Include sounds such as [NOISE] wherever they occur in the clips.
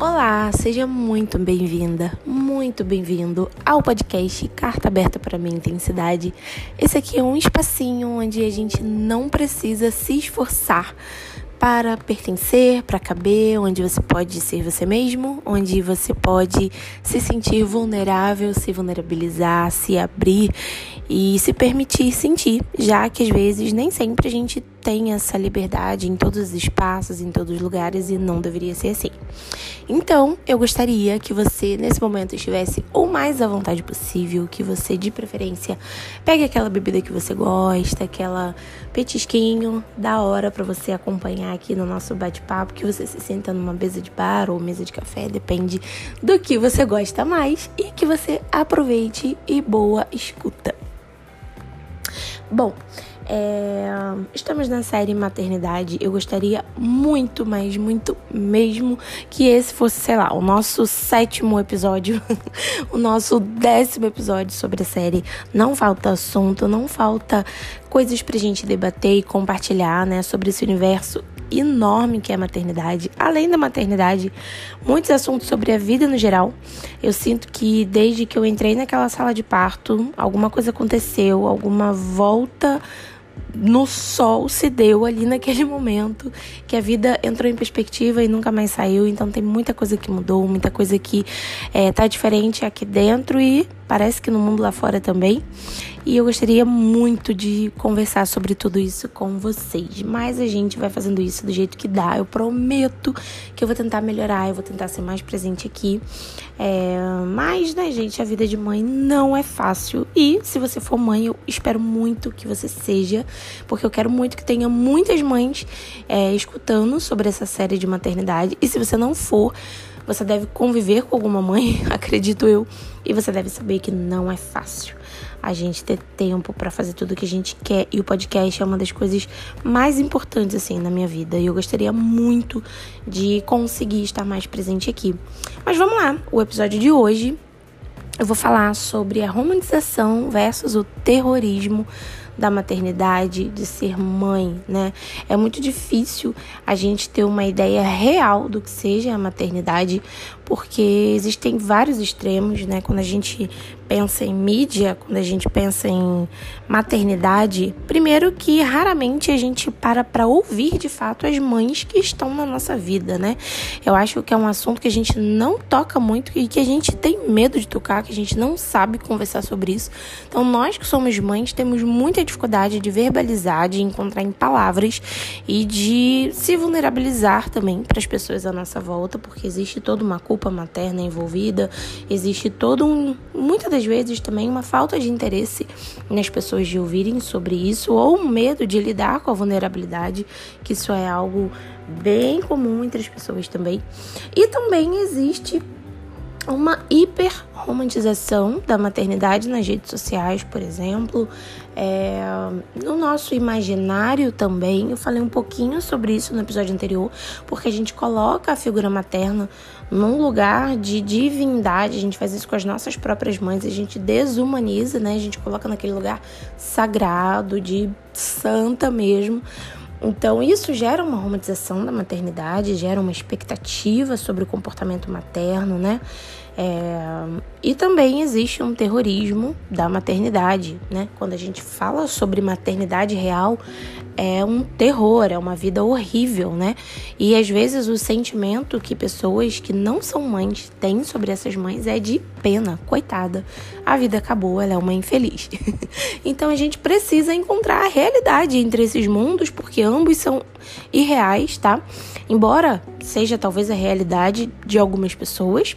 Olá, seja muito bem-vinda, muito bem-vindo ao podcast Carta Aberta para Minha Intensidade. Esse aqui é um espacinho onde a gente não precisa se esforçar para pertencer, para caber, onde você pode ser você mesmo, onde você pode se sentir vulnerável, se vulnerabilizar, se abrir e se permitir sentir, já que às vezes nem sempre a gente tem essa liberdade em todos os espaços, em todos os lugares e não deveria ser assim. Então, eu gostaria que você nesse momento estivesse o mais à vontade possível, que você de preferência pegue aquela bebida que você gosta, aquela petisquinho da hora para você acompanhar aqui no nosso bate-papo, que você se senta numa mesa de bar ou mesa de café, depende do que você gosta mais e que você aproveite e boa escuta. Bom, é, estamos na série Maternidade. Eu gostaria muito, mas muito mesmo que esse fosse, sei lá, o nosso sétimo episódio, [LAUGHS] o nosso décimo episódio sobre a série. Não falta assunto, não falta coisas pra gente debater e compartilhar, né, sobre esse universo enorme que é a maternidade. Além da maternidade, muitos assuntos sobre a vida no geral. Eu sinto que desde que eu entrei naquela sala de parto, alguma coisa aconteceu, alguma volta no sol se deu ali naquele momento que a vida entrou em perspectiva e nunca mais saiu. Então tem muita coisa que mudou, muita coisa que é, tá diferente aqui dentro e parece que no mundo lá fora também. E eu gostaria muito de conversar sobre tudo isso com vocês. Mas a gente vai fazendo isso do jeito que dá. Eu prometo que eu vou tentar melhorar, eu vou tentar ser mais presente aqui. É, mas, né, gente, a vida de mãe não é fácil. E se você for mãe, eu espero muito que você seja, porque eu quero muito que tenha muitas mães é, escutando sobre essa série de maternidade. E se você não for, você deve conviver com alguma mãe, [LAUGHS] acredito eu, e você deve saber que não é fácil a gente ter tempo para fazer tudo o que a gente quer e o podcast é uma das coisas mais importantes assim na minha vida e eu gostaria muito de conseguir estar mais presente aqui. Mas vamos lá, o episódio de hoje eu vou falar sobre a romantização versus o terrorismo da maternidade, de ser mãe, né? É muito difícil a gente ter uma ideia real do que seja a maternidade, porque existem vários extremos, né? Quando a gente pensa em mídia, quando a gente pensa em maternidade, primeiro que raramente a gente para para ouvir de fato as mães que estão na nossa vida, né? Eu acho que é um assunto que a gente não toca muito e que a gente tem medo de tocar, que a gente não sabe conversar sobre isso. Então, nós que somos mães temos muita dificuldade de verbalizar, de encontrar em palavras e de se vulnerabilizar também para as pessoas à nossa volta, porque existe toda uma culpa materna envolvida, existe todo um muitas vezes também uma falta de interesse nas pessoas de ouvirem sobre isso ou um medo de lidar com a vulnerabilidade, que isso é algo bem comum entre as pessoas também. E também existe uma hiperromantização da maternidade nas redes sociais, por exemplo. É, no nosso imaginário também, eu falei um pouquinho sobre isso no episódio anterior, porque a gente coloca a figura materna num lugar de divindade, a gente faz isso com as nossas próprias mães, a gente desumaniza, né? A gente coloca naquele lugar sagrado, de santa mesmo. Então, isso gera uma romantização da maternidade, gera uma expectativa sobre o comportamento materno, né? É, e também existe um terrorismo da maternidade, né? Quando a gente fala sobre maternidade real, é um terror, é uma vida horrível, né? E às vezes o sentimento que pessoas que não são mães têm sobre essas mães é de pena, coitada. A vida acabou, ela é uma infeliz. [LAUGHS] então a gente precisa encontrar a realidade entre esses mundos, porque ambos são irreais, tá? Embora seja talvez a realidade de algumas pessoas,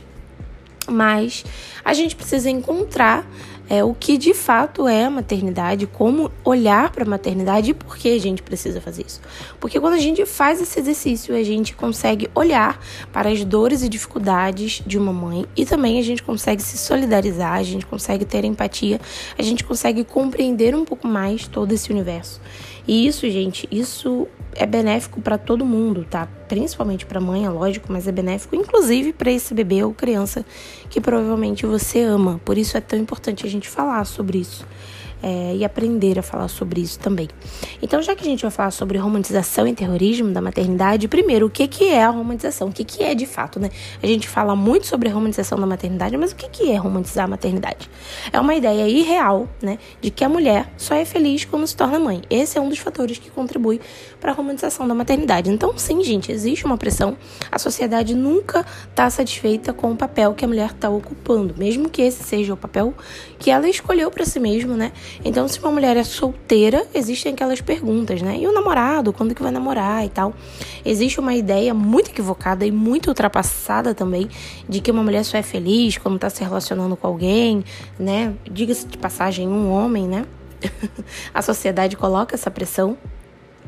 mas a gente precisa encontrar é, o que de fato é a maternidade, como olhar para a maternidade e por que a gente precisa fazer isso. Porque quando a gente faz esse exercício, a gente consegue olhar para as dores e dificuldades de uma mãe e também a gente consegue se solidarizar, a gente consegue ter empatia, a gente consegue compreender um pouco mais todo esse universo. E isso, gente, isso é benéfico para todo mundo, tá? Principalmente para a mãe, é lógico, mas é benéfico inclusive para esse bebê ou criança que provavelmente você ama. Por isso é tão importante a gente falar sobre isso. É, e aprender a falar sobre isso também. Então, já que a gente vai falar sobre romantização e terrorismo da maternidade, primeiro, o que, que é a romantização? O que, que é de fato, né? A gente fala muito sobre a romantização da maternidade, mas o que, que é romantizar a maternidade? É uma ideia irreal, né, de que a mulher só é feliz quando se torna mãe. Esse é um dos fatores que contribui para a romantização da maternidade. Então, sim, gente, existe uma pressão. A sociedade nunca está satisfeita com o papel que a mulher está ocupando, mesmo que esse seja o papel que ela escolheu para si mesma, né? Então, se uma mulher é solteira, existem aquelas perguntas, né? E o namorado, quando que vai namorar e tal? Existe uma ideia muito equivocada e muito ultrapassada também de que uma mulher só é feliz quando está se relacionando com alguém, né? Diga-se de passagem, um homem, né? [LAUGHS] a sociedade coloca essa pressão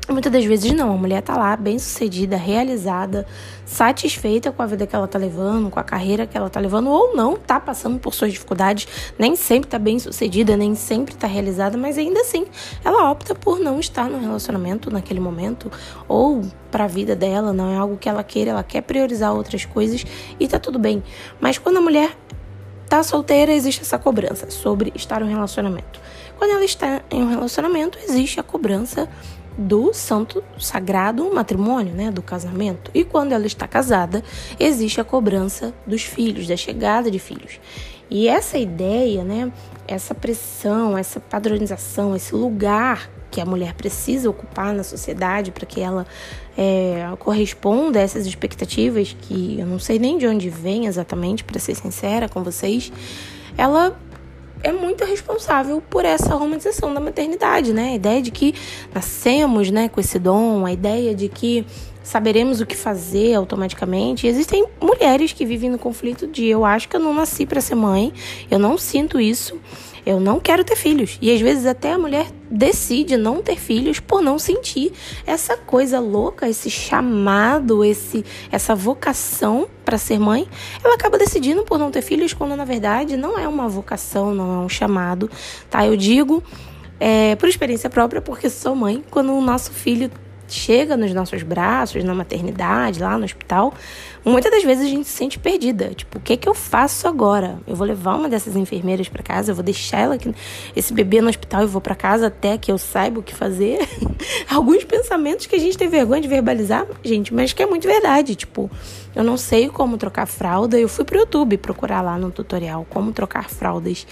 Muitas das vezes não, a mulher tá lá bem sucedida, realizada, satisfeita com a vida que ela tá levando, com a carreira que ela tá levando, ou não, tá passando por suas dificuldades, nem sempre tá bem sucedida, nem sempre tá realizada, mas ainda assim ela opta por não estar no relacionamento naquele momento, ou para a vida dela, não é algo que ela queira, ela quer priorizar outras coisas e tá tudo bem. Mas quando a mulher tá solteira, existe essa cobrança sobre estar em um relacionamento. Quando ela está em um relacionamento, existe a cobrança do santo sagrado matrimônio, né, do casamento. E quando ela está casada, existe a cobrança dos filhos, da chegada de filhos. E essa ideia, né, essa pressão, essa padronização, esse lugar que a mulher precisa ocupar na sociedade para que ela é, corresponda a essas expectativas, que eu não sei nem de onde vem exatamente, para ser sincera com vocês, ela é muito responsável por essa romantização da maternidade, né? A ideia de que nascemos, né, com esse dom, a ideia de que saberemos o que fazer automaticamente. Existem mulheres que vivem no conflito de eu acho que eu não nasci para ser mãe, eu não sinto isso eu não quero ter filhos. E às vezes até a mulher decide não ter filhos por não sentir essa coisa louca, esse chamado, esse essa vocação para ser mãe. Ela acaba decidindo por não ter filhos quando na verdade não é uma vocação, não é um chamado, tá? Eu digo é, por experiência própria, porque sou mãe, quando o nosso filho chega nos nossos braços, na maternidade, lá no hospital, muitas das vezes a gente se sente perdida. Tipo, o que é que eu faço agora? Eu vou levar uma dessas enfermeiras para casa, eu vou deixar ela aqui, esse bebê no hospital e vou para casa até que eu saiba o que fazer. [LAUGHS] Alguns pensamentos que a gente tem vergonha de verbalizar, gente, mas que é muito verdade. Tipo, eu não sei como trocar fralda. Eu fui pro YouTube procurar lá no tutorial como trocar fraldas.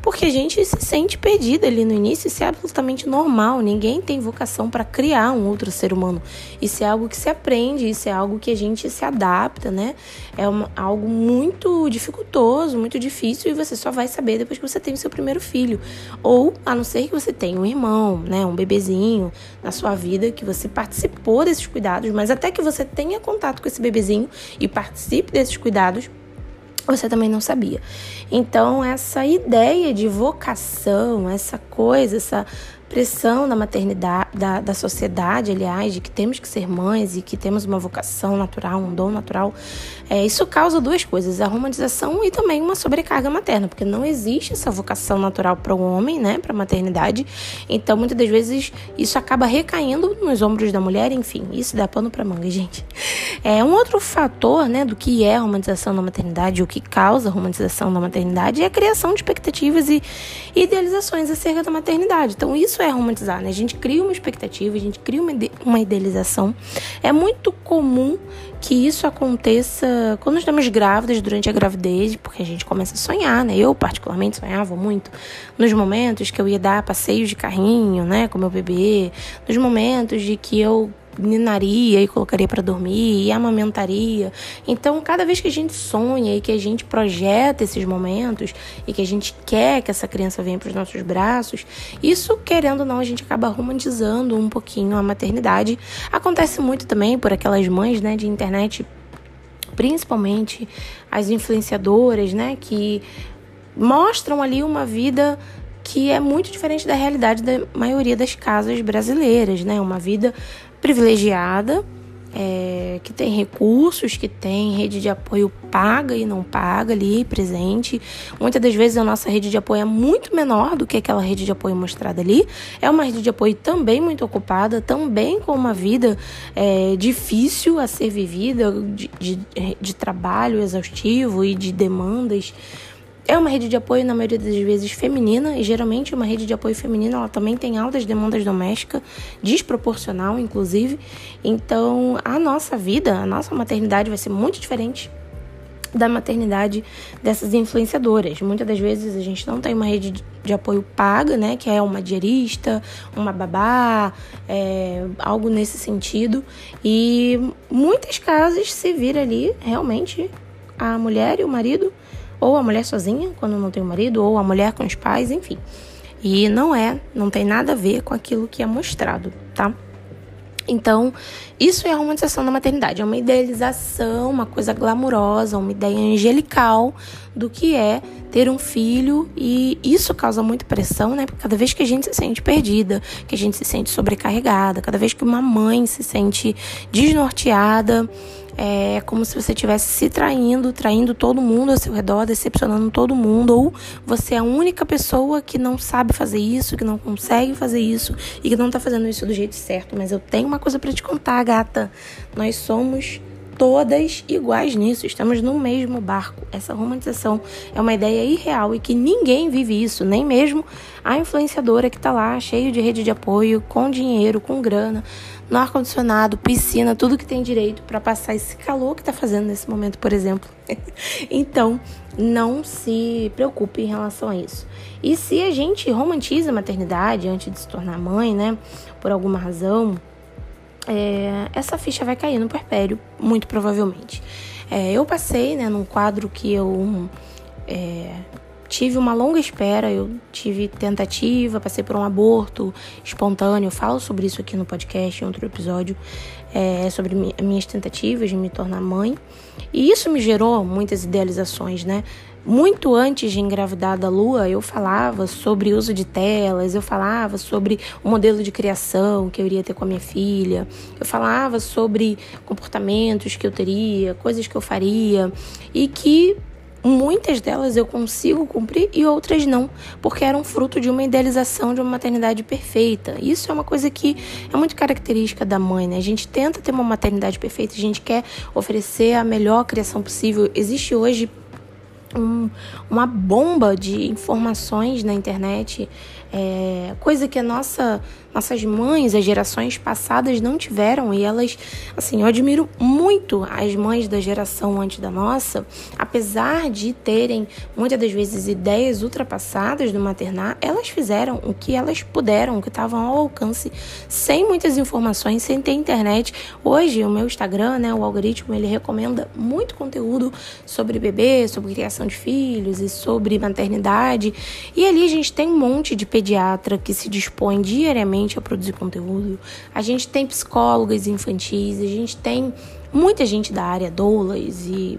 Porque a gente se sente perdida ali no início. Isso é absolutamente normal. Ninguém tem vocação para criar um outro ser humano. Isso é algo que se aprende, isso é algo que a gente se adapta, né? É uma, algo muito dificultoso, muito difícil e você só vai saber depois que você tem o seu primeiro filho. Ou a não ser que você tenha um irmão, né? Um bebezinho na sua vida que você participou desses cuidados, mas até que você tenha contato com esse bebezinho e participe desses cuidados, você também não sabia. Então, essa ideia de vocação, essa coisa, essa pressão da maternidade, da, da sociedade, aliás, de que temos que ser mães e que temos uma vocação natural, um dom natural, é, isso causa duas coisas: a romantização e também uma sobrecarga materna, porque não existe essa vocação natural para o homem, né, para a maternidade. Então, muitas das vezes, isso acaba recaindo nos ombros da mulher, enfim, isso dá pano para manga, gente. É um outro fator, né, do que é a romantização da maternidade, o que causa a romantização da maternidade, é a criação de expectativas e idealizações acerca da maternidade. Então, isso é romantizar, né? A gente cria uma expectativa, a gente cria uma idealização. É muito comum que isso aconteça quando estamos grávidas, durante a gravidez, porque a gente começa a sonhar, né? Eu, particularmente, sonhava muito nos momentos que eu ia dar passeios de carrinho, né, com meu bebê, nos momentos de que eu ninaria e colocaria para dormir e amamentaria. Então, cada vez que a gente sonha e que a gente projeta esses momentos e que a gente quer que essa criança venha para os nossos braços, isso, querendo ou não, a gente acaba romantizando um pouquinho a maternidade. Acontece muito também por aquelas mães, né, de internet, principalmente as influenciadoras, né, que mostram ali uma vida que é muito diferente da realidade da maioria das casas brasileiras, né? Uma vida privilegiada, é, que tem recursos, que tem rede de apoio paga e não paga ali, presente. Muitas das vezes a nossa rede de apoio é muito menor do que aquela rede de apoio mostrada ali. É uma rede de apoio também muito ocupada, também com uma vida é, difícil a ser vivida, de, de, de trabalho exaustivo e de demandas É uma rede de apoio, na maioria das vezes, feminina, e geralmente uma rede de apoio feminina ela também tem altas demandas domésticas, desproporcional, inclusive. Então, a nossa vida, a nossa maternidade vai ser muito diferente da maternidade dessas influenciadoras. Muitas das vezes a gente não tem uma rede de apoio paga, né, que é uma diarista, uma babá, é, algo nesse sentido. E muitas casas se vira ali realmente a mulher e o marido ou a mulher sozinha, quando não tem o marido, ou a mulher com os pais, enfim. E não é, não tem nada a ver com aquilo que é mostrado, tá? Então, isso é a romantização da maternidade, é uma idealização, uma coisa glamurosa, uma ideia angelical do que é ter um filho e isso causa muita pressão, né? Porque cada vez que a gente se sente perdida, que a gente se sente sobrecarregada, cada vez que uma mãe se sente desnorteada, é como se você estivesse se traindo, traindo todo mundo ao seu redor, decepcionando todo mundo, ou você é a única pessoa que não sabe fazer isso, que não consegue fazer isso e que não tá fazendo isso do jeito certo. Mas eu tenho uma coisa para te contar, gata. Nós somos todas iguais nisso, estamos no mesmo barco. Essa romantização é uma ideia irreal e que ninguém vive isso, nem mesmo a influenciadora que está lá, cheio de rede de apoio, com dinheiro, com grana, no ar-condicionado, piscina, tudo que tem direito para passar esse calor que está fazendo nesse momento, por exemplo. [LAUGHS] então, não se preocupe em relação a isso. E se a gente romantiza a maternidade antes de se tornar mãe, né, por alguma razão, é, essa ficha vai cair no perpério, muito provavelmente. É, eu passei né, num quadro que eu é, tive uma longa espera, eu tive tentativa, passei por um aborto espontâneo, eu falo sobre isso aqui no podcast, em outro episódio, é, sobre minhas tentativas de me tornar mãe. E isso me gerou muitas idealizações, né? Muito antes de engravidar da Lua, eu falava sobre uso de telas, eu falava sobre o modelo de criação que eu iria ter com a minha filha, eu falava sobre comportamentos que eu teria, coisas que eu faria e que muitas delas eu consigo cumprir e outras não, porque eram fruto de uma idealização de uma maternidade perfeita. Isso é uma coisa que é muito característica da mãe, né? A gente tenta ter uma maternidade perfeita, a gente quer oferecer a melhor criação possível. Existe hoje um, uma bomba de informações na internet, é, coisa que a nossa nossas mães, as gerações passadas não tiveram e elas, assim, eu admiro muito as mães da geração antes da nossa, apesar de terem muitas das vezes ideias ultrapassadas do maternar, elas fizeram o que elas puderam, o que estavam ao alcance, sem muitas informações, sem ter internet. Hoje, o meu Instagram, né, o algoritmo, ele recomenda muito conteúdo sobre bebê, sobre criação de filhos e sobre maternidade. E ali a gente tem um monte de pediatra que se dispõe diariamente a produzir conteúdo. A gente tem psicólogas infantis, a gente tem muita gente da área, doulas e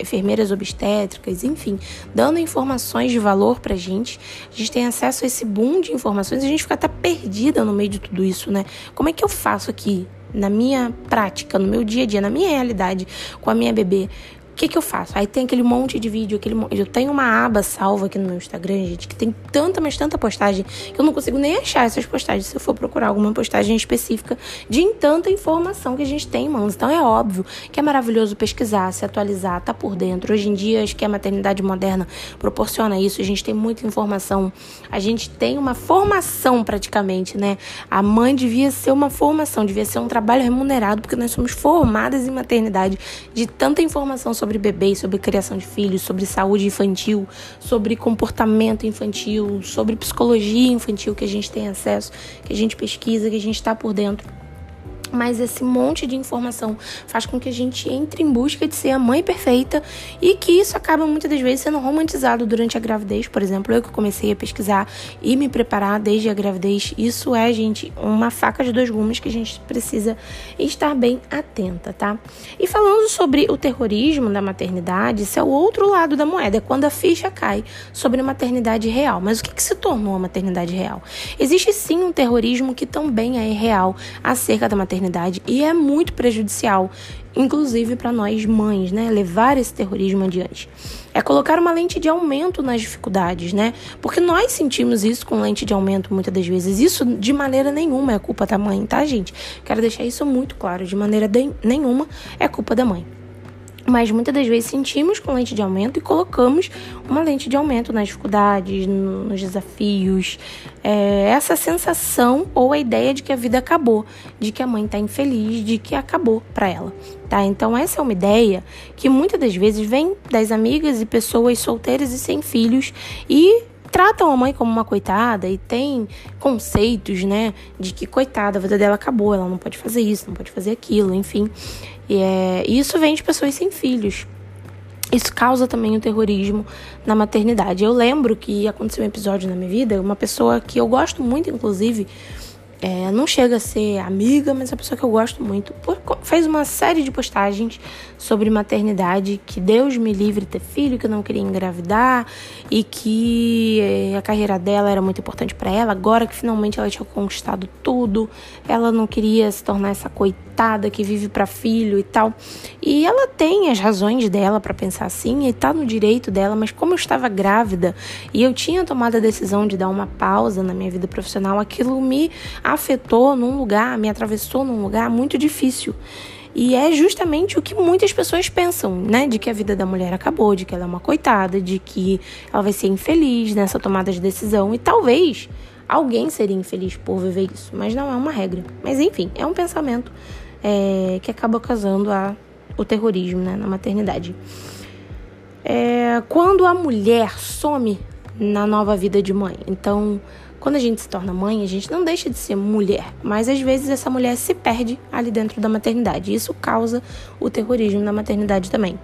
enfermeiras obstétricas, enfim, dando informações de valor pra gente. A gente tem acesso a esse boom de informações a gente fica até perdida no meio de tudo isso, né? Como é que eu faço aqui? Na minha prática, no meu dia a dia, na minha realidade com a minha bebê, o que, que eu faço? Aí tem aquele monte de vídeo, aquele monte... Eu tenho uma aba salva aqui no meu Instagram, gente, que tem tanta, mas tanta postagem que eu não consigo nem achar essas postagens se eu for procurar alguma postagem específica de tanta informação que a gente tem, mano. Então é óbvio que é maravilhoso pesquisar, se atualizar, tá por dentro. Hoje em dia, acho que a maternidade moderna proporciona isso. A gente tem muita informação, a gente tem uma formação praticamente, né? A mãe devia ser uma formação, devia ser um trabalho remunerado, porque nós somos formadas em maternidade de tanta informação sobre sobre bebês, sobre criação de filhos, sobre saúde infantil, sobre comportamento infantil, sobre psicologia infantil que a gente tem acesso, que a gente pesquisa, que a gente está por dentro. Mas esse monte de informação faz com que a gente entre em busca de ser a mãe perfeita e que isso acaba muitas das vezes sendo romantizado durante a gravidez. Por exemplo, eu que comecei a pesquisar e me preparar desde a gravidez, isso é, gente, uma faca de dois gumes que a gente precisa estar bem atenta, tá? E falando sobre o terrorismo da maternidade, isso é o outro lado da moeda, é quando a ficha cai sobre a maternidade real. Mas o que, que se tornou a maternidade real? Existe sim um terrorismo que também é real acerca da maternidade maternidade e é muito prejudicial, inclusive para nós mães, né? Levar esse terrorismo adiante. É colocar uma lente de aumento nas dificuldades, né? Porque nós sentimos isso com lente de aumento muitas das vezes. Isso de maneira nenhuma é culpa da mãe, tá, gente? Quero deixar isso muito claro. De maneira de nenhuma é culpa da mãe. Mas muitas das vezes sentimos com lente de aumento e colocamos uma lente de aumento nas dificuldades, nos desafios. É, essa sensação ou a ideia de que a vida acabou, de que a mãe está infeliz, de que acabou para ela. Tá? Então, essa é uma ideia que muitas das vezes vem das amigas e pessoas solteiras e sem filhos e tratam a mãe como uma coitada e tem conceitos, né, de que coitada, a vida dela acabou, ela não pode fazer isso, não pode fazer aquilo, enfim. E é, isso vem de pessoas sem filhos. Isso causa também o terrorismo na maternidade. Eu lembro que aconteceu um episódio na minha vida, uma pessoa que eu gosto muito, inclusive, é, não chega a ser amiga, mas é uma pessoa que eu gosto muito. Por, fez uma série de postagens sobre maternidade, que Deus me livre ter filho, que eu não queria engravidar e que é, a carreira dela era muito importante para ela. Agora que finalmente ela tinha conquistado tudo, ela não queria se tornar essa coitada que vive para filho e tal. E ela tem as razões dela para pensar assim e tá no direito dela, mas como eu estava grávida e eu tinha tomado a decisão de dar uma pausa na minha vida profissional, aquilo me afetou num lugar, me atravessou num lugar muito difícil. E é justamente o que muitas pessoas pensam, né? De que a vida da mulher acabou, de que ela é uma coitada, de que ela vai ser infeliz nessa tomada de decisão. E talvez alguém seria infeliz por viver isso, mas não é uma regra. Mas enfim, é um pensamento é, que acaba causando a, o terrorismo né, na maternidade. É, quando a mulher some na nova vida de mãe, então quando a gente se torna mãe, a gente não deixa de ser mulher, mas às vezes essa mulher se perde ali dentro da maternidade. Isso causa o terrorismo na maternidade também.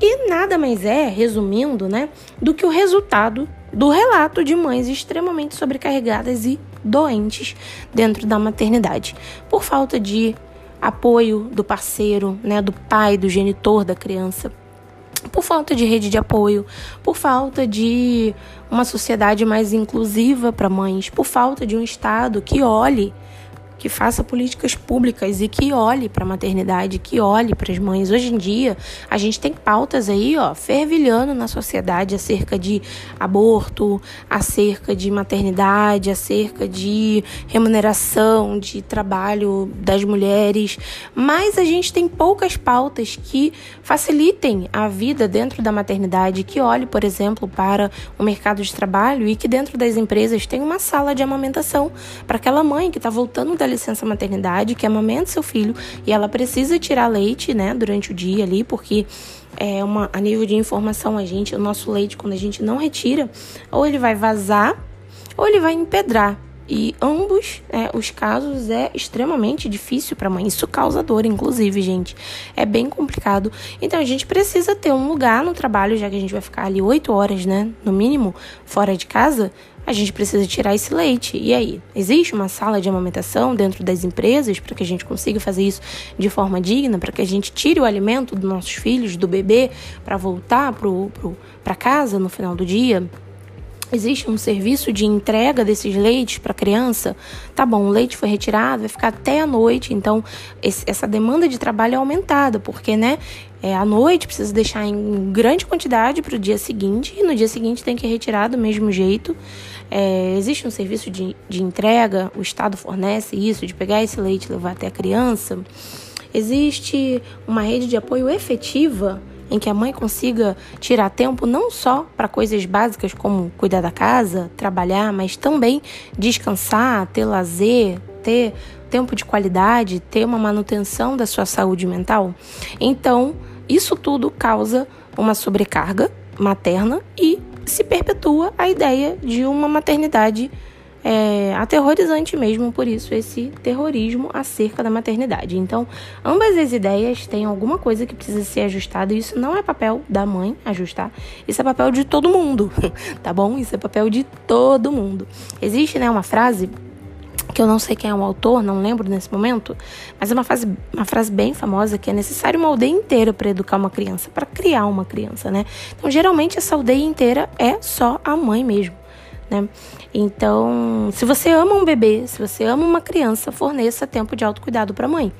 E nada mais é, resumindo, né, do que o resultado do relato de mães extremamente sobrecarregadas e doentes dentro da maternidade, por falta de apoio do parceiro, né, do pai, do genitor da criança. Por falta de rede de apoio, por falta de uma sociedade mais inclusiva para mães, por falta de um Estado que olhe que faça políticas públicas e que olhe para a maternidade, que olhe para as mães. Hoje em dia, a gente tem pautas aí, ó, fervilhando na sociedade acerca de aborto, acerca de maternidade, acerca de remuneração, de trabalho das mulheres, mas a gente tem poucas pautas que facilitem a vida dentro da maternidade, que olhe, por exemplo, para o mercado de trabalho e que dentro das empresas tem uma sala de amamentação para aquela mãe que está voltando da licença maternidade, que amamenta seu filho e ela precisa tirar leite, né, durante o dia ali, porque é uma a nível de informação a gente, o nosso leite quando a gente não retira, ou ele vai vazar ou ele vai empedrar. E ambos é, os casos é extremamente difícil para a mãe. Isso causa dor, inclusive, gente. É bem complicado. Então a gente precisa ter um lugar no trabalho, já que a gente vai ficar ali oito horas, né? No mínimo, fora de casa a gente precisa tirar esse leite. E aí? Existe uma sala de amamentação dentro das empresas para que a gente consiga fazer isso de forma digna, para que a gente tire o alimento dos nossos filhos, do bebê, para voltar para casa no final do dia? Existe um serviço de entrega desses leites para criança? Tá bom, o leite foi retirado, vai ficar até a noite, então esse, essa demanda de trabalho é aumentada, porque, né, é, à noite precisa deixar em grande quantidade para o dia seguinte, e no dia seguinte tem que retirar do mesmo jeito. É, existe um serviço de, de entrega, o Estado fornece isso, de pegar esse leite e levar até a criança. Existe uma rede de apoio efetiva em que a mãe consiga tirar tempo não só para coisas básicas como cuidar da casa, trabalhar, mas também descansar, ter lazer, ter tempo de qualidade, ter uma manutenção da sua saúde mental. Então, isso tudo causa uma sobrecarga materna e se perpetua a ideia de uma maternidade é, aterrorizante mesmo, por isso esse terrorismo acerca da maternidade. Então, ambas as ideias têm alguma coisa que precisa ser ajustada, e isso não é papel da mãe ajustar, isso é papel de todo mundo, [LAUGHS] tá bom? Isso é papel de todo mundo. Existe, né, uma frase que eu não sei quem é o autor, não lembro nesse momento, mas é uma frase, uma frase bem famosa que é necessário uma aldeia inteira para educar uma criança, para criar uma criança, né? Então, geralmente essa aldeia inteira é só a mãe mesmo né? Então, se você ama um bebê, se você ama uma criança, forneça tempo de autocuidado para a mãe,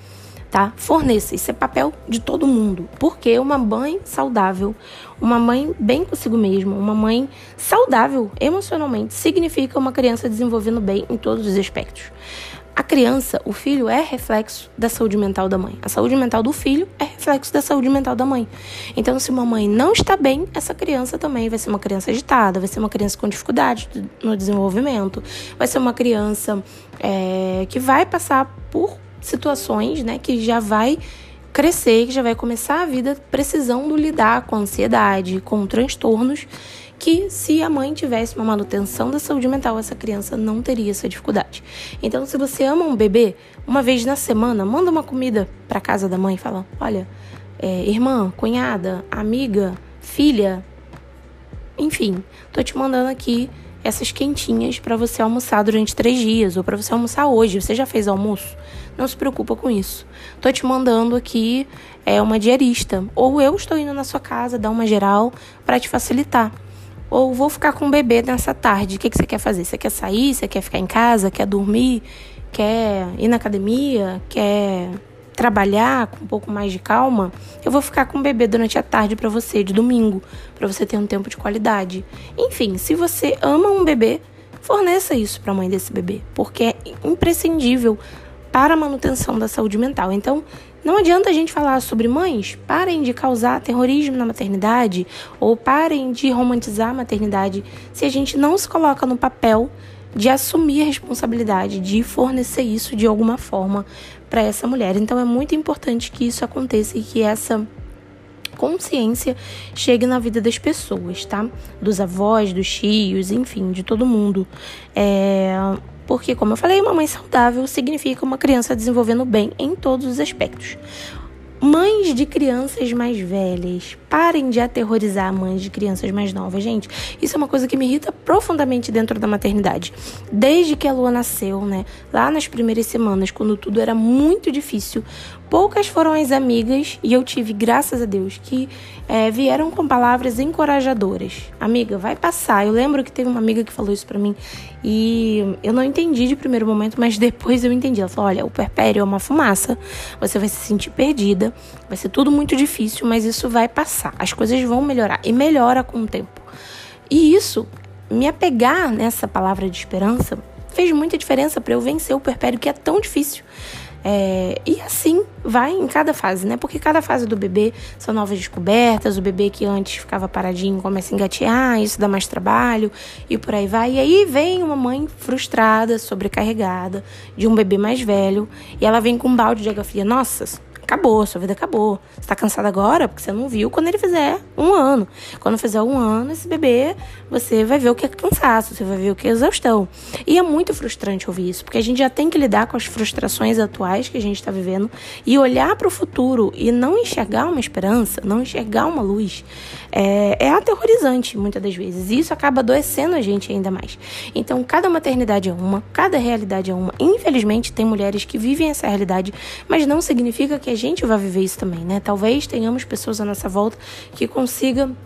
tá? Forneça, isso é papel de todo mundo. Porque uma mãe saudável, uma mãe bem consigo mesma, uma mãe saudável emocionalmente, significa uma criança desenvolvendo bem em todos os aspectos. a criança, o filho, é reflexo da saúde mental da mãe. A saúde mental do filho é reflexo da saúde mental da mãe. Então, se uma mãe não está bem, essa criança também vai ser uma criança agitada, vai ser uma criança com dificuldade no desenvolvimento, vai ser uma criança é, que vai passar por situações, né, que já vai crescer, que já vai começar a vida precisando lidar com ansiedade, com transtornos que se a mãe tivesse uma manutenção da saúde mental, essa criança não teria essa dificuldade. Então, se você ama um bebê, uma vez na semana, manda uma comida para casa da mãe e fala: olha, é, irmã, cunhada, amiga, filha, enfim, tô te mandando aqui essas quentinhas para você almoçar durante três dias ou para você almoçar hoje. Você já fez almoço? Não se preocupa com isso. Tô te mandando aqui é uma diarista ou eu estou indo na sua casa dar uma geral para te facilitar. Ou vou ficar com o bebê nessa tarde. O que, que você quer fazer? Você quer sair? Você quer ficar em casa? Quer dormir? Quer ir na academia? Quer trabalhar com um pouco mais de calma? Eu vou ficar com o bebê durante a tarde para você, de domingo, para você ter um tempo de qualidade. Enfim, se você ama um bebê, forneça isso para a mãe desse bebê, porque é imprescindível para a manutenção da saúde mental. Então, não adianta a gente falar sobre mães, parem de causar terrorismo na maternidade ou parem de romantizar a maternidade se a gente não se coloca no papel de assumir a responsabilidade de fornecer isso de alguma forma para essa mulher. Então é muito importante que isso aconteça e que essa consciência chegue na vida das pessoas, tá? Dos avós, dos tios, enfim, de todo mundo. É, porque, como eu falei, uma mãe saudável significa uma criança desenvolvendo bem em todos os aspectos. Mães de crianças mais velhas, parem de aterrorizar mães de crianças mais novas, gente. Isso é uma coisa que me irrita profundamente dentro da maternidade. Desde que a Lua nasceu, né? Lá nas primeiras semanas, quando tudo era muito difícil, poucas foram as amigas, e eu tive, graças a Deus, que é, vieram com palavras encorajadoras. Amiga, vai passar. Eu lembro que teve uma amiga que falou isso para mim e eu não entendi de primeiro momento, mas [LAUGHS] depois eu entendi. Ela falou: olha, o perpério é uma fumaça, você vai se sentir perdida, vai ser tudo muito difícil, mas isso vai passar as coisas vão melhorar e melhora com o tempo. E isso, me apegar nessa palavra de esperança, fez muita diferença para eu vencer o perpério que é tão difícil. É, e assim vai em cada fase, né? Porque cada fase do bebê são novas descobertas. O bebê que antes ficava paradinho começa a engatear, isso dá mais trabalho e por aí vai. E aí vem uma mãe frustrada, sobrecarregada, de um bebê mais velho, e ela vem com um balde de água fria. Nossa, acabou, sua vida acabou. Você tá cansado agora porque você não viu quando ele fizer um ano. Quando fizer um ano, esse bebê, você vai ver o que é cansaço, você vai ver o que é exaustão. E é muito frustrante ouvir isso, porque a gente já tem que lidar com as frustrações atuais que a gente está vivendo e olhar para o futuro e não enxergar uma esperança, não enxergar uma luz, é, é aterrorizante muitas das vezes. E isso acaba adoecendo a gente ainda mais. Então, cada maternidade é uma, cada realidade é uma. Infelizmente, tem mulheres que vivem essa realidade, mas não significa que a gente vai viver isso também, né? Talvez tenhamos pessoas à nossa volta que consigam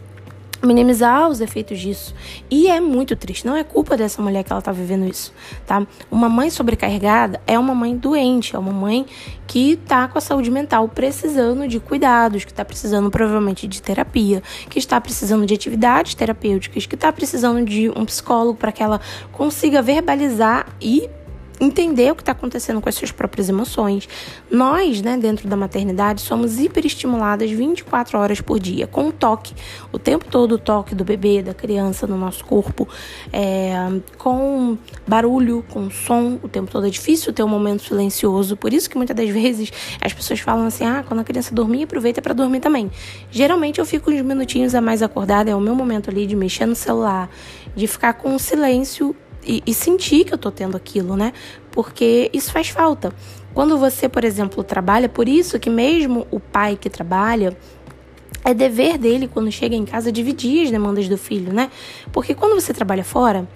minimizar os efeitos disso. E é muito triste, não é culpa dessa mulher que ela tá vivendo isso, tá? Uma mãe sobrecarregada é uma mãe doente, é uma mãe que tá com a saúde mental precisando de cuidados, que tá precisando provavelmente de terapia, que está precisando de atividades terapêuticas, que tá precisando de um psicólogo para que ela consiga verbalizar e entender o que está acontecendo com as suas próprias emoções. Nós, né, dentro da maternidade, somos hiperestimuladas 24 horas por dia, com o toque, o tempo todo o toque do bebê, da criança no nosso corpo, é, com barulho, com som, o tempo todo é difícil ter um momento silencioso, por isso que muitas das vezes as pessoas falam assim, ah, quando a criança dormir, aproveita para dormir também. Geralmente eu fico uns minutinhos a mais acordada, é o meu momento ali de mexer no celular, de ficar com o silêncio e, e sentir que eu tô tendo aquilo, né? Porque isso faz falta. Quando você, por exemplo, trabalha, por isso que mesmo o pai que trabalha, é dever dele, quando chega em casa, dividir as demandas do filho, né? Porque quando você trabalha fora,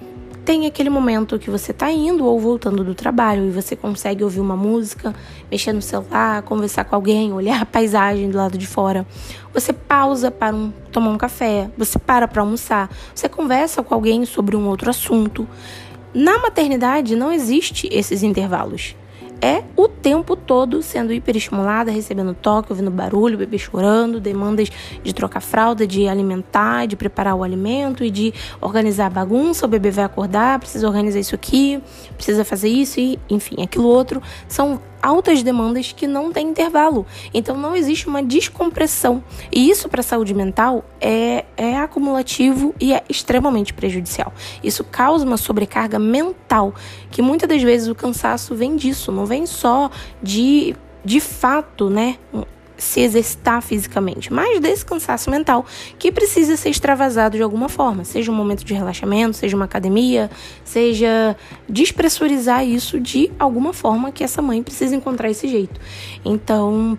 tem aquele momento que você está indo ou voltando do trabalho e você consegue ouvir uma música, mexer no celular, conversar com alguém, [LAUGHS] olhar a paisagem do lado de fora. Você pausa para um, tomar um café, você para para almoçar, você conversa com alguém sobre um outro assunto. Na maternidade não existe esses intervalos. é o tempo todo sendo hiperestimulada, recebendo toque, ouvindo barulho, bebê chorando, demandas de trocar fralda, de alimentar, de preparar o alimento e de organizar a bagunça. O bebê vai acordar, precisa organizar isso aqui, precisa fazer isso e, enfim, aquilo outro. São altas demandas que não têm intervalo. Então não existe uma descompressão. E isso para a saúde mental é, é acumulativo e é extremamente prejudicial. Isso causa uma sobrecarga mental, que muitas das vezes o cansaço vem disso, não vem só de de fato, né, se exercitar fisicamente, mas desse cansaço mental que precisa ser extravasado de alguma forma, seja um momento de relaxamento, seja uma academia, seja despressurizar isso de alguma forma que essa mãe precisa encontrar esse jeito. Então,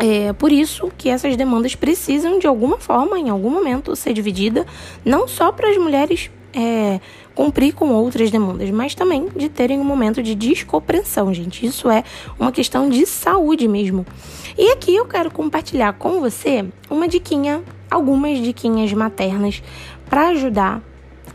é por isso que essas demandas precisam de alguma forma, em algum momento, ser dividida, não só para as mulheres é, cumprir com outras demandas, mas também de terem um momento de descompressão, gente. Isso é uma questão de saúde mesmo. E aqui eu quero compartilhar com você uma diquinha, algumas diquinhas maternas para ajudar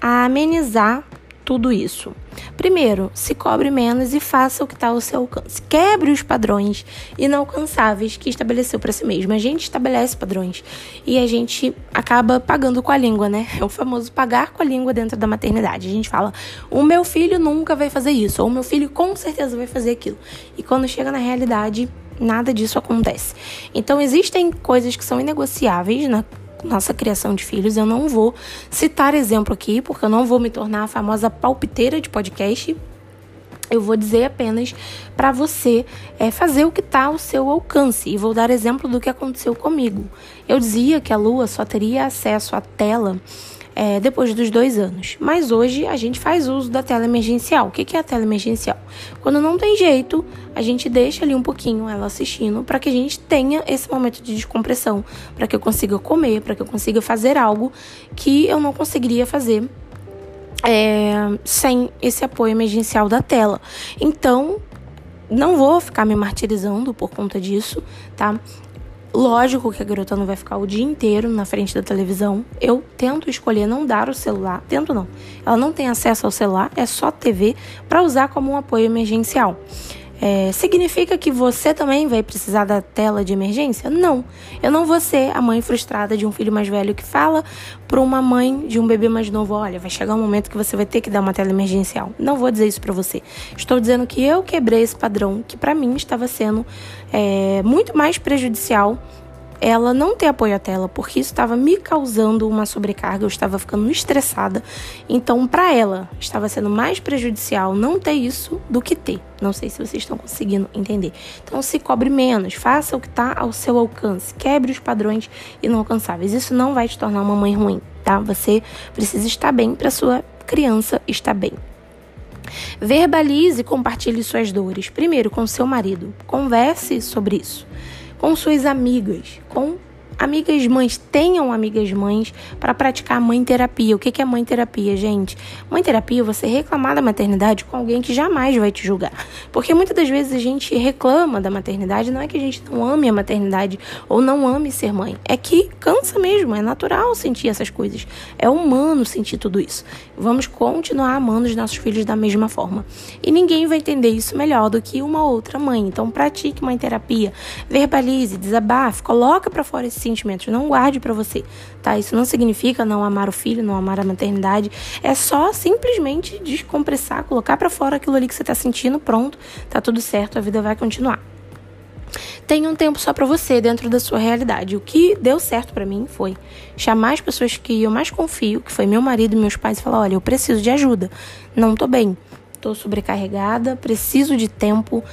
a amenizar tudo isso. Primeiro, se cobre menos e faça o que está ao seu alcance. Quebre os padrões inalcançáveis que estabeleceu para si mesmo. A gente estabelece padrões e a gente acaba pagando com a língua, né? É o famoso pagar com a língua dentro da maternidade. A gente fala: o meu filho nunca vai fazer isso, ou o meu filho com certeza vai fazer aquilo. E quando chega na realidade, nada disso acontece. Então, existem coisas que são inegociáveis na nossa criação de filhos. Eu não vou citar exemplo aqui, porque eu não vou me tornar a famosa palpiteira de podcast. Eu vou dizer apenas para você é, fazer o que está ao seu alcance. E vou dar exemplo do que aconteceu comigo. Eu dizia que a Lua só teria acesso à tela é, depois dos dois anos. Mas hoje a gente faz uso da tela emergencial. O que é a tela emergencial? Quando não tem jeito, a gente deixa ali um pouquinho ela assistindo para que a gente tenha esse momento de descompressão, para que eu consiga comer, para que eu consiga fazer algo que eu não conseguiria fazer é, sem esse apoio emergencial da tela. Então, não vou ficar me martirizando por conta disso, tá? Lógico que a garota não vai ficar o dia inteiro na frente da televisão. Eu tento escolher não dar o celular. Tento não. Ela não tem acesso ao celular, é só TV para usar como um apoio emergencial. É, significa que você também vai precisar da tela de emergência? Não. Eu não vou ser a mãe frustrada de um filho mais velho que fala para uma mãe de um bebê mais novo: olha, vai chegar um momento que você vai ter que dar uma tela emergencial. Não vou dizer isso para você. Estou dizendo que eu quebrei esse padrão que para mim estava sendo é, muito mais prejudicial ela não ter apoio à tela, porque isso estava me causando uma sobrecarga, eu estava ficando estressada. Então, para ela, estava sendo mais prejudicial não ter isso do que ter. Não sei se vocês estão conseguindo entender. Então, se cobre menos, faça o que está ao seu alcance, quebre os padrões inalcançáveis. Isso não vai te tornar uma mãe ruim, tá? Você precisa estar bem para sua criança estar bem. Verbalize e compartilhe suas dores. Primeiro, com seu marido. Converse sobre isso com suas amigas, com amigas mães, tenham amigas mães para praticar mãe terapia. O que é mãe terapia, gente? Mãe terapia é você reclamar da maternidade com alguém que jamais vai te julgar. Porque muitas das vezes a gente reclama da maternidade, não é que a gente não ame a maternidade ou não ame ser mãe, é que cansa mesmo, é natural sentir essas coisas. É humano sentir tudo isso. Vamos continuar amando os nossos filhos da mesma forma. E ninguém vai entender isso melhor do que uma outra mãe. Então pratique mãe terapia, verbalize, desabafe, coloca para fora esse sentimentos, não guarde para você, tá? Isso não significa não amar o filho, não amar a maternidade, é só simplesmente descompressar, colocar para fora aquilo ali que você tá sentindo, pronto, tá tudo certo, a vida vai continuar. Tenha um tempo só para você dentro da sua realidade. O que deu certo para mim foi chamar as pessoas que eu mais confio, que foi meu marido e meus pais, e falar: olha, eu preciso de ajuda, não tô bem, tô sobrecarregada, preciso de tempo,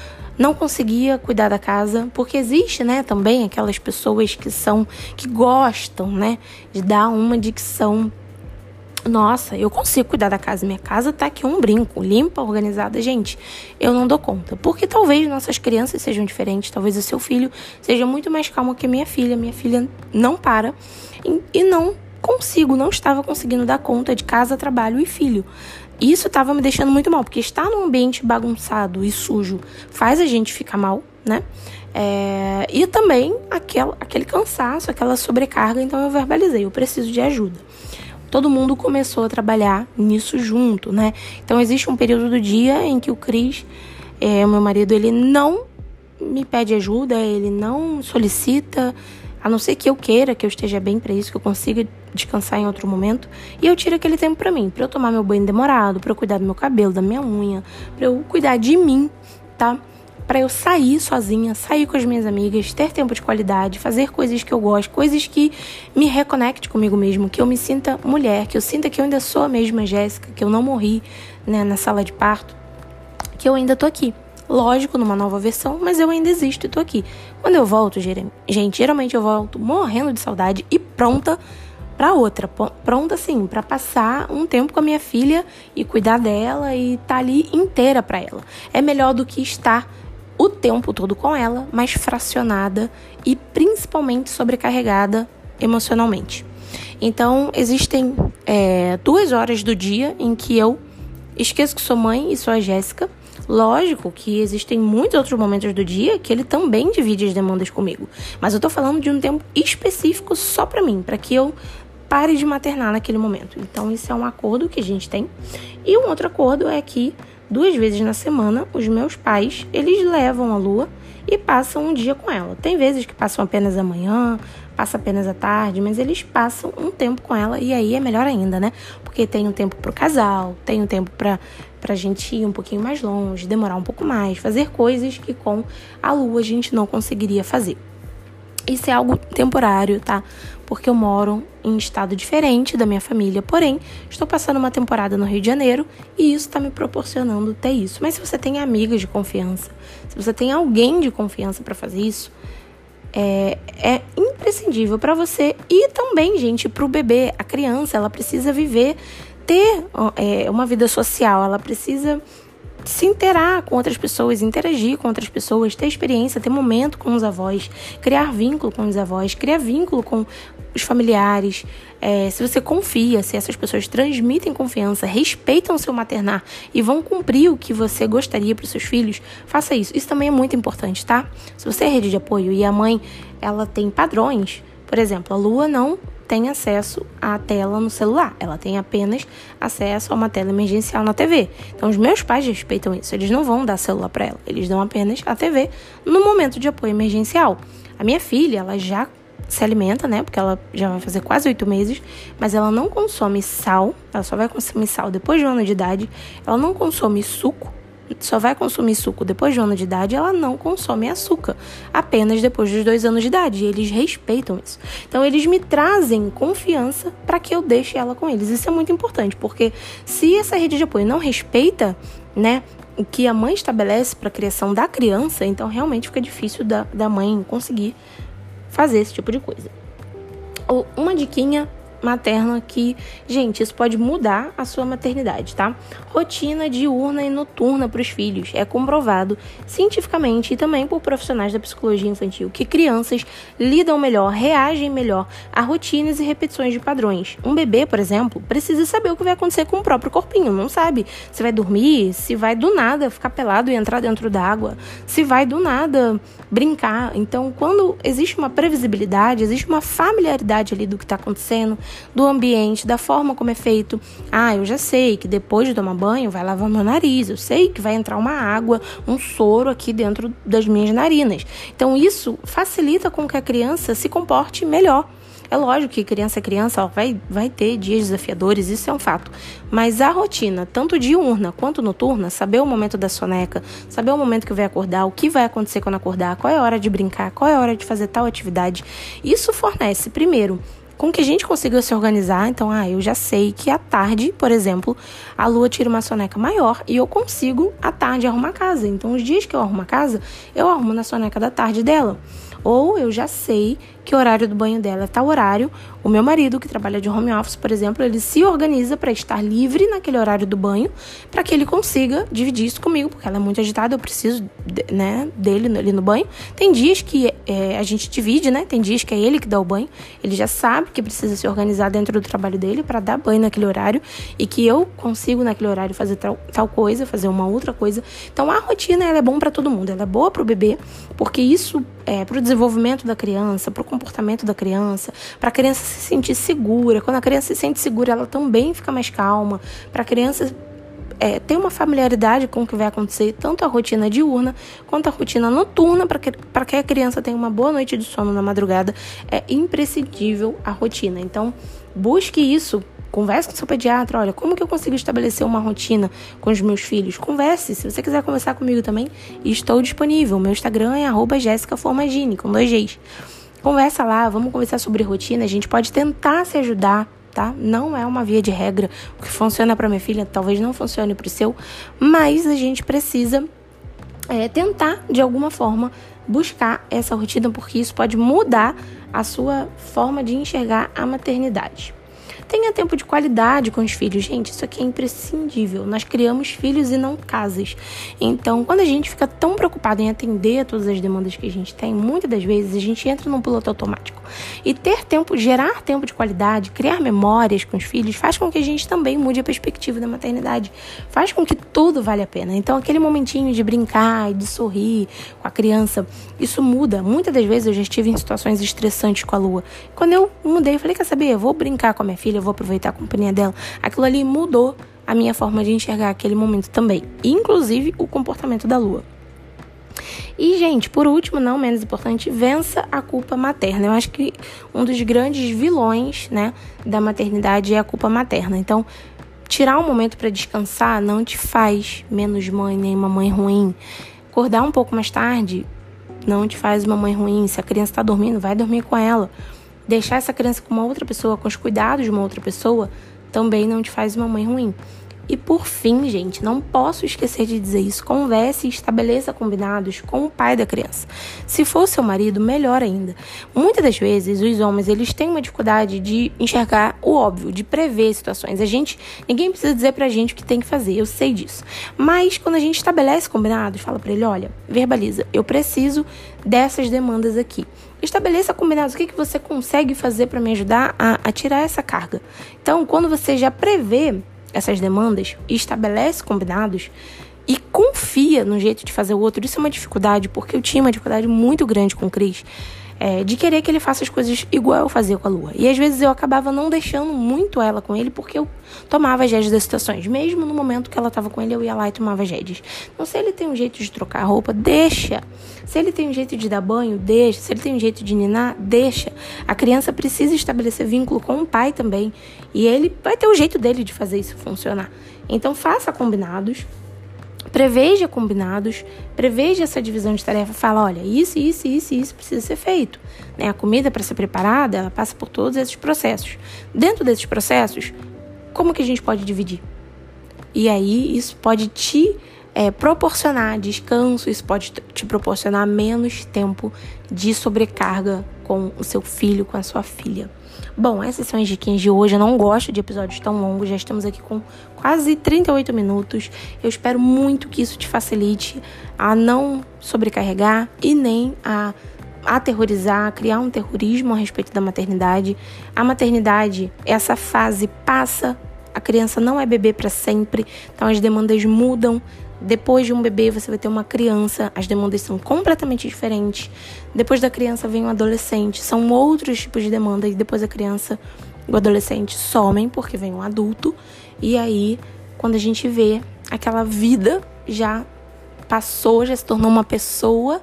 não conseguia cuidar da casa, porque existe, né, também aquelas pessoas que são que gostam, né, de dar uma dicção nossa, eu consigo cuidar da casa. Minha casa tá aqui um brinco, limpa, organizada. Gente, eu não dou conta. Porque talvez nossas crianças sejam diferentes, talvez o seu filho seja muito mais calmo que minha filha. Minha filha não para e não consigo, não estava conseguindo dar conta de casa, trabalho e filho. Isso estava me deixando muito mal, porque estar num ambiente bagunçado e sujo faz a gente ficar mal, né? É, e também aquele, aquele cansaço, aquela sobrecarga, então eu verbalizei, eu preciso de ajuda. Todo mundo começou a trabalhar nisso junto, né? Então existe um período do dia em que o Cris É, meu marido, ele não me pede ajuda, ele não solicita, a não ser que eu queira, que eu esteja bem para isso, que eu consiga descansar em outro momento, e eu tiro aquele tempo para mim, para eu tomar meu banho demorado, para eu cuidar do meu cabelo, da minha unha, para eu cuidar de mim, tá? Para eu sair sozinha, sair com as minhas amigas, ter tempo de qualidade, fazer coisas que eu gosto, coisas que me reconecte comigo mesmo, que eu me sinta mulher, que eu sinta que eu ainda sou a mesma Jéssica, que eu não morri, né, na sala de parto, que eu ainda tô aqui. Lógico, numa nova versão, mas eu ainda existo e tô aqui. Quando eu volto, gente, geralmente eu volto morrendo de saudade e pronta para outra, pronta assim, para passar um tempo com a minha filha e cuidar dela e estar tá ali inteira para ela. É melhor do que estar o tempo todo com ela, mas fracionada e principalmente sobrecarregada emocionalmente. Então, existem é, duas horas do dia em que eu esqueço que sou mãe e sou a Jéssica Lógico que existem muitos outros momentos do dia que ele também divide as demandas comigo, mas eu tô falando de um tempo específico só para mim, para que eu pare de maternar naquele momento. Então, isso é um acordo que a gente tem. E um outro acordo é que duas vezes na semana os meus pais, eles levam a Lua e passam um dia com ela. Tem vezes que passam apenas a manhã, passa apenas a tarde, mas eles passam um tempo com ela e aí é melhor ainda, né? Porque tem um tempo pro casal, tem um tempo para pra gente ir um pouquinho mais longe, demorar um pouco mais, fazer coisas que com a lua a gente não conseguiria fazer. Isso é algo temporário, tá? Porque eu moro em estado diferente da minha família, porém, estou passando uma temporada no Rio de Janeiro e isso está me proporcionando ter isso. Mas se você tem amigas de confiança, se você tem alguém de confiança para fazer isso, é, é imprescindível para você e também, gente, para o bebê, a criança, ela precisa viver ter é, uma vida social, ela precisa se interar com outras pessoas, interagir com outras pessoas, ter experiência, ter momento com os avós, criar vínculo com os avós, criar vínculo com os familiares. É, se você confia, se essas pessoas transmitem confiança, respeitam seu maternar e vão cumprir o que você gostaria para os seus filhos, faça isso. Isso também é muito importante, tá? Se você é rede de apoio e a mãe ela tem padrões, por exemplo, a Lua não tem acesso à tela no celular, ela tem apenas acesso a uma tela emergencial na TV. Então, os meus pais respeitam isso, eles não vão dar celular para ela, eles dão apenas a TV no momento de apoio emergencial. A minha filha, ela já se alimenta, né? Porque ela já vai fazer quase oito meses, mas ela não consome sal, ela só vai consumir sal depois de um ano de idade, ela não consome suco, só vai consumir suco depois de um ano de idade, ela não consome açúcar, apenas depois dos dois anos de idade. E eles respeitam isso. Então, eles me trazem confiança para que eu deixe ela com eles. Isso é muito importante, porque se essa rede de apoio não respeita, né, o que a mãe estabelece para a criação da criança, então realmente fica difícil da, da mãe conseguir fazer esse tipo de coisa. Uma diquinha materna que, gente, isso pode mudar a sua maternidade, tá? Rotina diurna e noturna para os filhos. É comprovado cientificamente e também por profissionais da psicologia infantil que crianças lidam melhor, reagem melhor a rotinas e repetições de padrões. Um bebê, por exemplo, precisa saber o que vai acontecer com o próprio corpinho, não sabe se vai dormir, se vai do nada ficar pelado e entrar dentro d'água, se vai do nada brincar. Então, quando existe uma previsibilidade, existe uma familiaridade ali do que está acontecendo, do ambiente, da forma como é feito. Ah, eu já sei que depois de tomar banho vai lavar meu nariz, eu sei que vai entrar uma água, um soro aqui dentro das minhas narinas. Então isso facilita com que a criança se comporte melhor. É lógico que criança é criança, ó, vai, vai ter dias desafiadores, isso é um fato. Mas a rotina, tanto diurna quanto noturna, saber o momento da soneca, saber o momento que vai acordar, o que vai acontecer quando acordar, qual é a hora de brincar, qual é a hora de fazer tal atividade, isso fornece, primeiro, com que a gente consiga se organizar. Então, ah, eu já sei que à tarde, por exemplo, a lua tira uma soneca maior e eu consigo à tarde arrumar a casa. Então, os dias que eu arrumo a casa, eu arrumo na soneca da tarde dela. Ou eu já sei que o horário do banho dela é tal horário. O meu marido, que trabalha de home office, por exemplo, ele se organiza para estar livre naquele horário do banho, para que ele consiga dividir isso comigo, porque ela é muito agitada, eu preciso né, dele ali no banho. Tem dias que é, a gente divide, né? Tem dias que é ele que dá o banho. Ele já sabe que precisa se organizar dentro do trabalho dele para dar banho naquele horário e que eu consigo naquele horário fazer tal, tal coisa, fazer uma outra coisa. Então a rotina ela é bom para todo mundo. Ela é boa para o bebê, porque isso é para o desenvolvimento da criança, para comportamento da criança, para a criança se sentir segura. Quando a criança se sente segura, ela também fica mais calma. Para a criança é, ter uma familiaridade com o que vai acontecer, tanto a rotina diurna quanto a rotina noturna, para que, que a criança tenha uma boa noite de sono na madrugada. É imprescindível a rotina. Então, busque isso Converse com seu pediatra, olha, como que eu consigo estabelecer uma rotina com os meus filhos? Converse, se você quiser conversar comigo também, estou disponível. Meu Instagram é arroba com dois Gs. Conversa lá, vamos conversar sobre rotina, a gente pode tentar se ajudar, tá? Não é uma via de regra. O que funciona para minha filha talvez não funcione para o seu, mas a gente precisa é, tentar, de alguma forma, buscar essa rotina, porque isso pode mudar a sua forma de enxergar a maternidade. Tenha tempo de qualidade com os filhos. Gente, isso aqui é imprescindível. Nós criamos filhos e não casas. Então, quando a gente fica tão preocupado em atender todas as demandas que a gente tem, muitas das vezes a gente entra num piloto automático. E ter tempo, gerar tempo de qualidade, criar memórias com os filhos, faz com que a gente também mude a perspectiva da maternidade. Faz com que tudo vale a pena. Então, aquele momentinho de brincar e de sorrir com a criança, isso muda. Muitas das vezes eu já estive em situações estressantes com a Lua. Quando eu mudei, eu falei: quer saber? Eu vou brincar com a minha filha eu vou aproveitar a companhia dela. Aquilo ali mudou a minha forma de enxergar aquele momento também, inclusive o comportamento da lua. E, gente, por último, não menos importante, vença a culpa materna. Eu acho que um dos grandes vilões, né, da maternidade é a culpa materna. Então, tirar um momento para descansar não te faz menos mãe nem uma mãe ruim. Acordar um pouco mais tarde não te faz uma mãe ruim. Se a criança está dormindo, vai dormir com ela. Deixar essa criança com uma outra pessoa, com os cuidados de uma outra pessoa, também não te faz uma mãe ruim. E por fim, gente, não posso esquecer de dizer isso. Converse e estabeleça combinados com o pai da criança. Se for seu marido, melhor ainda. Muitas das vezes, os homens, eles têm uma dificuldade de enxergar o óbvio, de prever situações. A gente, ninguém precisa dizer pra gente o que tem que fazer, eu sei disso. Mas quando a gente estabelece combinados, fala para ele, olha, verbaliza, eu preciso dessas demandas aqui. Estabeleça combinados. O que, que você consegue fazer para me ajudar a, a tirar essa carga? Então, quando você já prevê essas demandas e estabelece combinados e confia no jeito de fazer o outro, isso é uma dificuldade, porque eu tinha uma dificuldade muito grande com o Cris é, de querer que ele faça as coisas igual eu fazia com a Lua. E às vezes eu acabava não deixando muito ela com ele, porque eu tomava as das situações. Mesmo no momento que ela estava com ele, eu ia lá e tomava as. Então, se ele tem um jeito de trocar roupa, deixa. Se ele tem um jeito de dar banho, deixa. Se ele tem um jeito de ninar, deixa. A criança precisa estabelecer vínculo com o pai também. E ele vai ter o jeito dele de fazer isso funcionar. Então, faça combinados Preveja combinados, preveja essa divisão de tarefa, fala, olha, isso, isso, isso, isso precisa ser feito. Né? A comida para ser preparada, ela passa por todos esses processos. Dentro desses processos, como que a gente pode dividir? E aí isso pode te é, proporcionar descanso, isso pode te proporcionar menos tempo de sobrecarga com o seu filho, com a sua filha. Bom, essas são as diquinhas de hoje. Eu não gosto de episódios tão longos, já estamos aqui com quase 38 minutos. Eu espero muito que isso te facilite a não sobrecarregar e nem a aterrorizar, criar um terrorismo a respeito da maternidade. A maternidade, essa fase passa, a criança não é bebê para sempre, então as demandas mudam. Depois de um bebê, você vai ter uma criança, as demandas são completamente diferentes. Depois da criança vem um adolescente, são outros tipos de demandas. E depois da criança, o adolescente somem, porque vem um adulto. E aí, quando a gente vê aquela vida já passou, já se tornou uma pessoa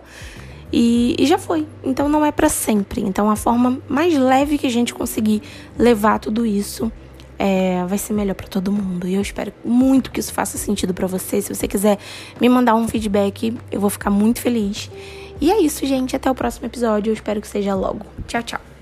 e, e já foi. Então não é para sempre. Então a forma mais leve que a gente conseguir levar tudo isso é, vai ser melhor para todo mundo. E eu espero muito que isso faça sentido para você. Se você quiser me mandar um feedback, eu vou ficar muito feliz. E é isso, gente. Até o próximo episódio. Eu espero que seja logo. Tchau, tchau.